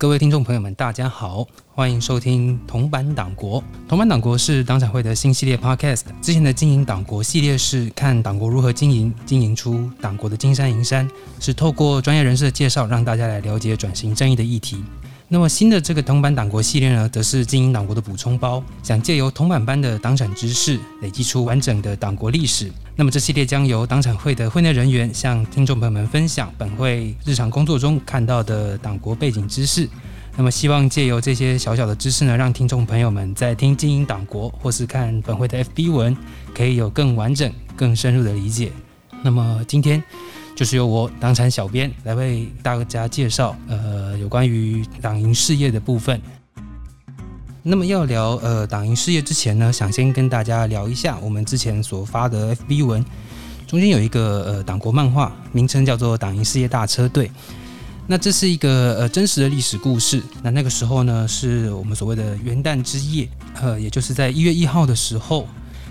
各位听众朋友们，大家好，欢迎收听铜板党国。铜板党国是党产会的新系列 Podcast。之前的经营党国系列是看党国如何经营，经营出党国的金山银山，是透过专业人士的介绍，让大家来了解转型正义的议题。那么新的这个铜板党国系列呢，则是经营党国的补充包，想借由铜板般的党产知识，累积出完整的党国历史。那么这系列将由党产会的会内人员向听众朋友们分享本会日常工作中看到的党国背景知识。那么希望借由这些小小的知识呢，让听众朋友们在听经营党国或是看本会的 FB 文，可以有更完整、更深入的理解。那么今天。就是由我党产小编来为大家介绍，呃，有关于党营事业的部分。那么要聊呃党营事业之前呢，想先跟大家聊一下我们之前所发的 FB 文，中间有一个呃党国漫画，名称叫做《党营事业大车队》。那这是一个呃真实的历史故事。那那个时候呢，是我们所谓的元旦之夜，呃，也就是在一月一号的时候。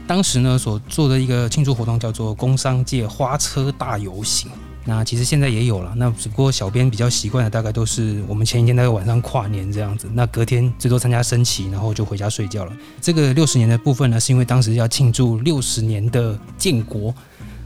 当时呢，所做的一个庆祝活动叫做“工商界花车大游行”。那其实现在也有了，那只不过小编比较习惯的，大概都是我们前一天那个晚上跨年这样子。那隔天最多参加升旗，然后就回家睡觉了。这个六十年的部分呢，是因为当时要庆祝六十年的建国，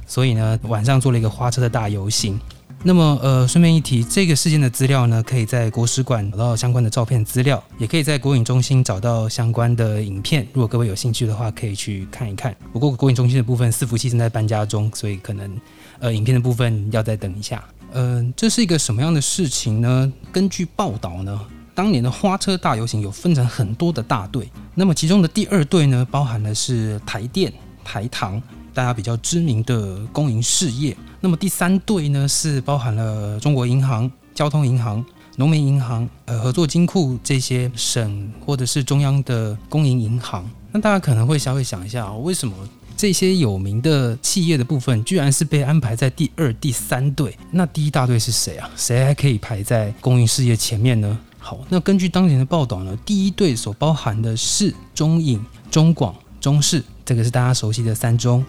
所以呢晚上做了一个花车的大游行。那么，呃，顺便一提，这个事件的资料呢，可以在国史馆找到相关的照片资料，也可以在国影中心找到相关的影片。如果各位有兴趣的话，可以去看一看。不过，国影中心的部分伺服器正在搬家中，所以可能，呃，影片的部分要再等一下。嗯，这是一个什么样的事情呢？根据报道呢，当年的花车大游行有分成很多的大队，那么其中的第二队呢，包含的是台电、台糖。大家比较知名的公营事业，那么第三队呢是包含了中国银行、交通银行、农民银行、呃合作金库这些省或者是中央的公营银行。那大家可能会稍微想一下，为什么这些有名的企业的部分居然是被安排在第二、第三队？那第一大队是谁啊？谁还可以排在公营事业前面呢？好，那根据当年的报道呢，第一队所包含的是中影、中广、中视，这个是大家熟悉的三中。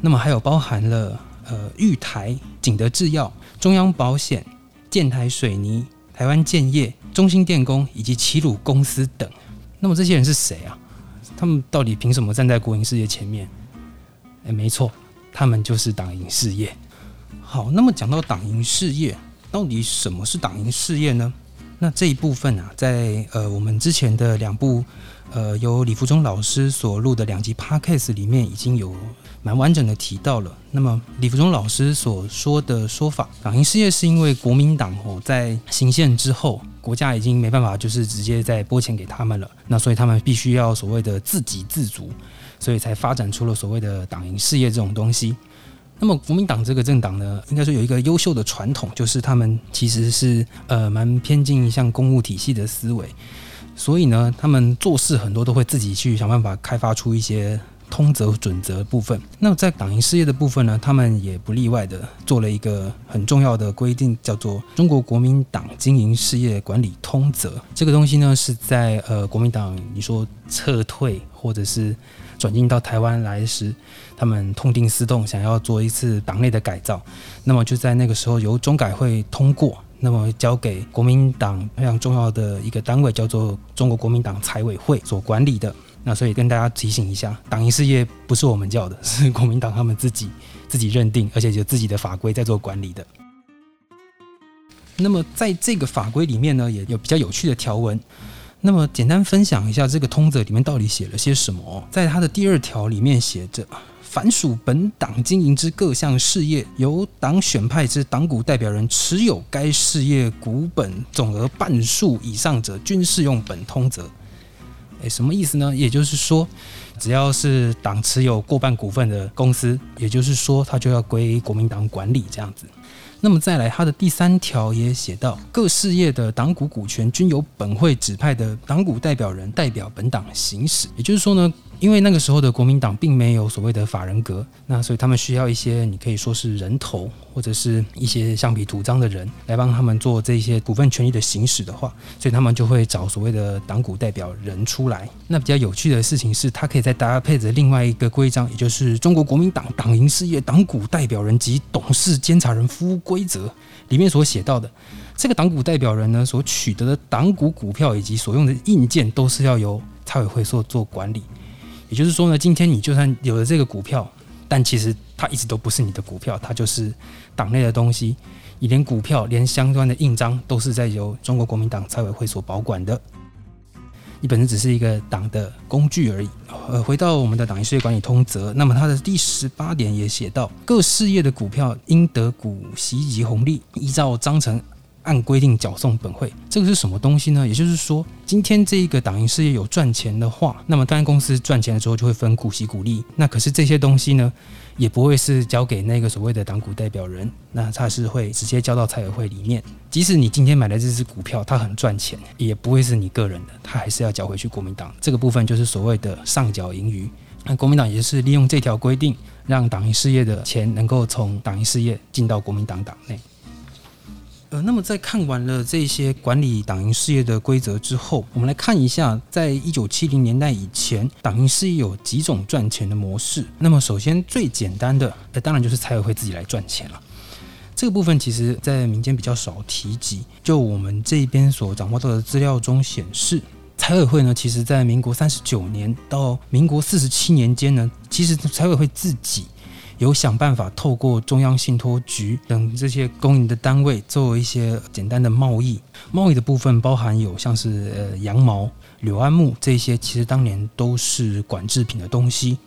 那么还有包含了呃玉台、景德制药、中央保险、建台水泥、台湾建业、中兴电工以及齐鲁公司等。那么这些人是谁啊？他们到底凭什么站在国营事业前面？哎，没错，他们就是党营事业。好，那么讲到党营事业，到底什么是党营事业呢？那这一部分啊，在呃我们之前的两部呃由李福忠老师所录的两集 podcast 里面已经有。蛮完整的提到了。那么李福忠老师所说的说法，党营事业是因为国民党哦在行宪之后，国家已经没办法就是直接再拨钱给他们了，那所以他们必须要所谓的自给自足，所以才发展出了所谓的党营事业这种东西。那么国民党这个政党呢，应该说有一个优秀的传统，就是他们其实是呃蛮偏近向公务体系的思维，所以呢，他们做事很多都会自己去想办法开发出一些。通则准则部分，那么在党营事业的部分呢，他们也不例外的做了一个很重要的规定，叫做《中国国民党经营事业管理通则》。这个东西呢，是在呃国民党你说撤退或者是转进到台湾来时，他们痛定思痛，想要做一次党内的改造，那么就在那个时候由中改会通过，那么交给国民党非常重要的一个单位，叫做中国国民党财委会所管理的。那所以跟大家提醒一下，党营事业不是我们叫的，是国民党他们自己自己认定，而且有自己的法规在做管理的。那么在这个法规里面呢，也有比较有趣的条文。那么简单分享一下这个通则里面到底写了些什么。在它的第二条里面写着：凡属本党经营之各项事业，由党选派之党股代表人持有该事业股本总额半数以上者，均适用本通则。诶，什么意思呢？也就是说，只要是党持有过半股份的公司，也就是说，它就要归国民党管理这样子。那么再来，它的第三条也写到，各事业的党股股权均由本会指派的党股代表人代表本党行使。也就是说呢。因为那个时候的国民党并没有所谓的法人格，那所以他们需要一些你可以说是人头或者是一些橡皮图章的人来帮他们做这些股份权益的行使的话，所以他们就会找所谓的党股代表人出来。那比较有趣的事情是，他可以再搭配着另外一个规章，也就是《中国国民党党营事业党股代表人及董事监察人服务规则》里面所写到的。这个党股代表人呢所取得的党股股票以及所用的硬件，都是要由财委会所做管理。也就是说呢，今天你就算有了这个股票，但其实它一直都不是你的股票，它就是党内的东西。你连股票、连相关的印章都是在由中国国民党财委会所保管的。你本身只是一个党的工具而已。呃，回到我们的党营事业管理通则，那么它的第十八点也写到，各事业的股票应得股息及红利，依照章程按规定缴送本会。这个是什么东西呢？也就是说，今天这一个党营事业有赚钱的话，那么当然公司赚钱的时候就会分股息股利。那可是这些东西呢？也不会是交给那个所谓的党股代表人，那他是会直接交到财委会里面。即使你今天买的这只股票，它很赚钱，也不会是你个人的，它还是要缴回去国民党。这个部分就是所谓的上缴盈余。那国民党也是利用这条规定，让党营事业的钱能够从党营事业进到国民党党内。呃，那么在看完了这些管理党营事业的规则之后，我们来看一下，在一九七零年代以前，党营事业有几种赚钱的模式。那么，首先最简单的，呃，当然就是财委会自己来赚钱了。这个部分其实在民间比较少提及。就我们这边所掌握到的资料中显示，财委会呢，其实在民国三十九年到民国四十七年间呢，其实财委会自己。有想办法透过中央信托局等这些公营的单位做一些简单的贸易。贸易的部分包含有像是呃羊毛、柳桉木这些，其实当年都是管制品的东西。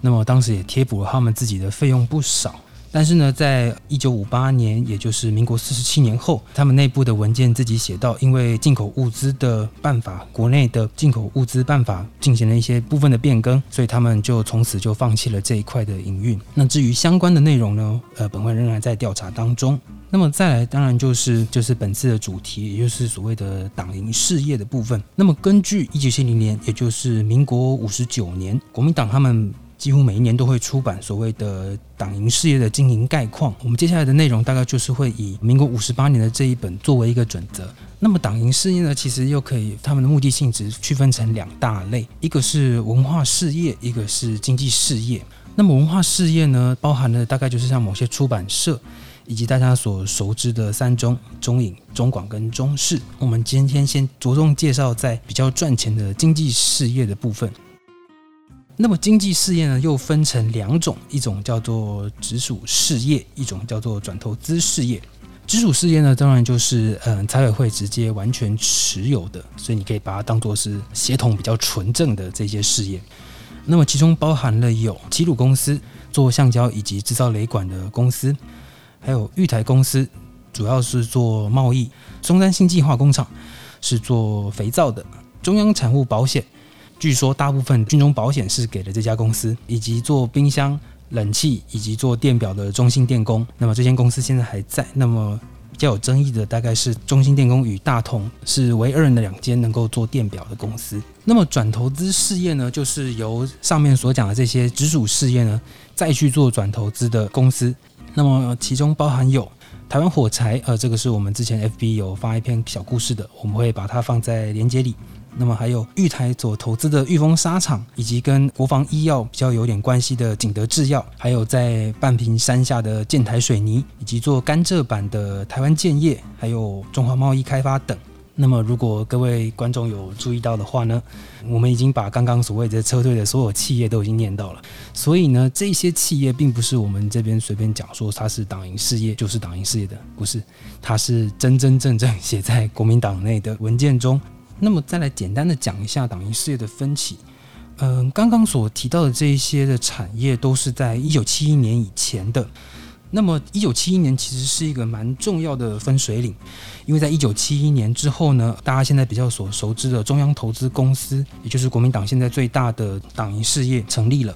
那么当时也贴补了他们自己的费用不少。但是呢，在一九五八年，也就是民国四十七年后，他们内部的文件自己写到，因为进口物资的办法，国内的进口物资办法进行了一些部分的变更，所以他们就从此就放弃了这一块的营运。那至于相关的内容呢，呃，本会仍然在调查当中。那么再来，当然就是就是本次的主题，也就是所谓的党营事业的部分。那么根据一九七零年，也就是民国五十九年，国民党他们。几乎每一年都会出版所谓的党营事业的经营概况。我们接下来的内容大概就是会以民国五十八年的这一本作为一个准则。那么党营事业呢，其实又可以他们的目的性质区分成两大类，一个是文化事业，一个是经济事业。那么文化事业呢，包含了大概就是像某些出版社，以及大家所熟知的三中、中影、中广跟中视。我们今天先着重介绍在比较赚钱的经济事业的部分。那么经济事业呢，又分成两种，一种叫做直属事业，一种叫做转投资事业。直属事业呢，当然就是嗯财委会直接完全持有的，所以你可以把它当做是协同比较纯正的这些事业。那么其中包含了有齐鲁公司做橡胶以及制造雷管的公司，还有玉台公司主要是做贸易，松山新计划工厂是做肥皂的，中央产物保险。据说大部分军中保险是给了这家公司，以及做冰箱、冷气以及做电表的中兴电工。那么这间公司现在还在。那么比较有争议的大概是中兴电工与大同是唯二的两间能够做电表的公司。那么转投资事业呢，就是由上面所讲的这些直属事业呢，再去做转投资的公司。那么其中包含有台湾火柴，呃，这个是我们之前 FB 有发一篇小故事的，我们会把它放在连接里。那么还有玉台所投资的玉峰沙场，以及跟国防医药比较有点关系的景德制药，还有在半屏山下的建台水泥，以及做甘蔗板的台湾建业，还有中华贸易开发等。那么如果各位观众有注意到的话呢，我们已经把刚刚所谓的车队的所有企业都已经念到了。所以呢，这些企业并不是我们这边随便讲说它是党营事业就是党营事业的，不是，它是真真正正写在国民党内的文件中。那么再来简单的讲一下党营事业的分歧。嗯，刚刚所提到的这一些的产业都是在一九七一年以前的。那么一九七一年其实是一个蛮重要的分水岭，因为在一九七一年之后呢，大家现在比较所熟知的中央投资公司，也就是国民党现在最大的党营事业成立了。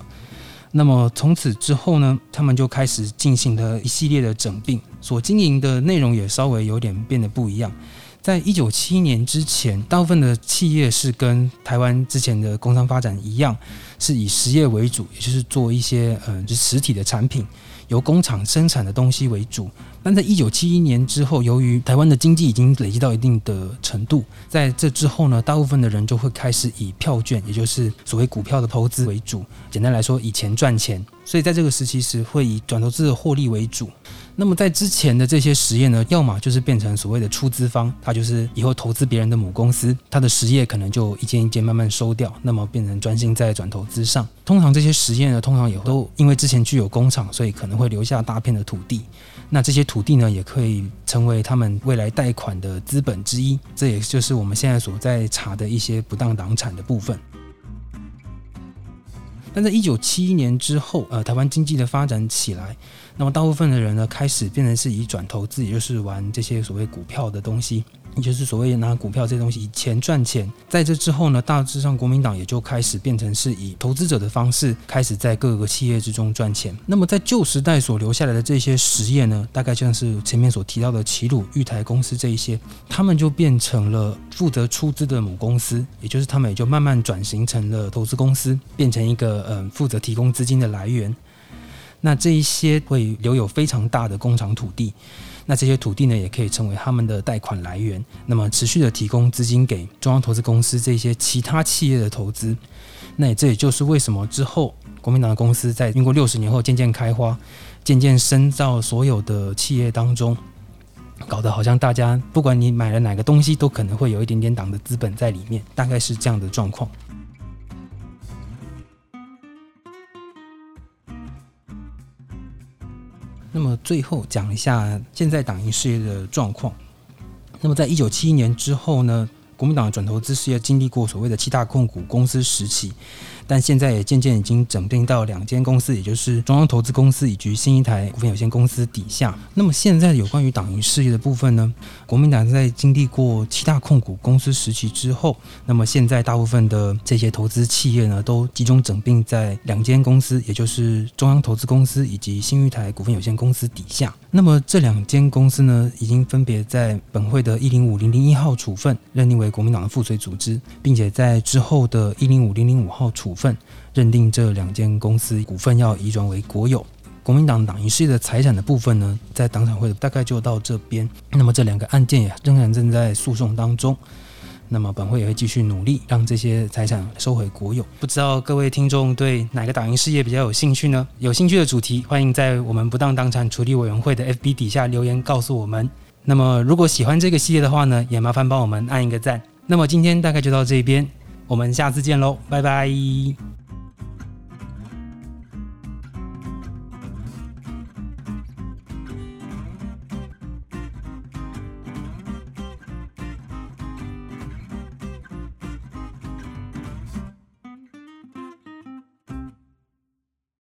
那么从此之后呢，他们就开始进行了一系列的整并，所经营的内容也稍微有点变得不一样。在一九七一年之前，大部分的企业是跟台湾之前的工商发展一样，是以实业为主，也就是做一些呃，就实体的产品，由工厂生产的东西为主。但在一九七一年之后，由于台湾的经济已经累积到一定的程度，在这之后呢，大部分的人就会开始以票券，也就是所谓股票的投资为主。简单来说，以钱赚钱。所以在这个时期时，会以转投资的获利为主。那么在之前的这些实业呢，要么就是变成所谓的出资方，他就是以后投资别人的母公司，他的实业可能就一件一件慢慢收掉，那么变成专心在转投资上。通常这些实业呢，通常也都因为之前具有工厂，所以可能会留下大片的土地。那这些土地呢，也可以成为他们未来贷款的资本之一。这也就是我们现在所在查的一些不当党产的部分。但在一九七一年之后，呃，台湾经济的发展起来，那么大部分的人呢，开始变成是以转投资，也就是玩这些所谓股票的东西。也就是所谓拿股票这东西以钱赚钱，在这之后呢，大致上国民党也就开始变成是以投资者的方式开始在各个企业之中赚钱。那么在旧时代所留下来的这些实业呢，大概像是前面所提到的齐鲁、玉台公司这一些，他们就变成了负责出资的母公司，也就是他们也就慢慢转型成了投资公司，变成一个嗯负责提供资金的来源。那这一些会留有非常大的工厂土地。那这些土地呢，也可以成为他们的贷款来源，那么持续的提供资金给中央投资公司这些其他企业的投资。那这也就是为什么之后国民党的公司在经过六十年后渐渐开花，渐渐深造所有的企业当中，搞得好像大家不管你买了哪个东西，都可能会有一点点党的资本在里面，大概是这样的状况。那么最后讲一下现在党营事业的状况。那么在一九七一年之后呢，国民党转投资事业经历过所谓的七大控股公司时期。但现在也渐渐已经整并到两间公司，也就是中央投资公司以及新一台股份有限公司底下。那么现在有关于党营事业的部分呢？国民党在经历过七大控股公司时期之后，那么现在大部分的这些投资企业呢，都集中整并在两间公司，也就是中央投资公司以及新一台股份有限公司底下。那么这两间公司呢，已经分别在本会的一零五零零一号处分认定为国民党的附随组织，并且在之后的一零五零零五号处份认定这两间公司股份要移转为国有。国民党党营事业的财产的部分呢，在党产会大概就到这边。那么这两个案件也仍然正在诉讼当中。那么本会也会继续努力，让这些财产收回国有。不知道各位听众对哪个党营事业比较有兴趣呢？有兴趣的主题，欢迎在我们不当党产处理委员会的 FB 底下留言告诉我们。那么如果喜欢这个系列的话呢，也麻烦帮我们按一个赞。那么今天大概就到这边，我们下次见喽，拜拜。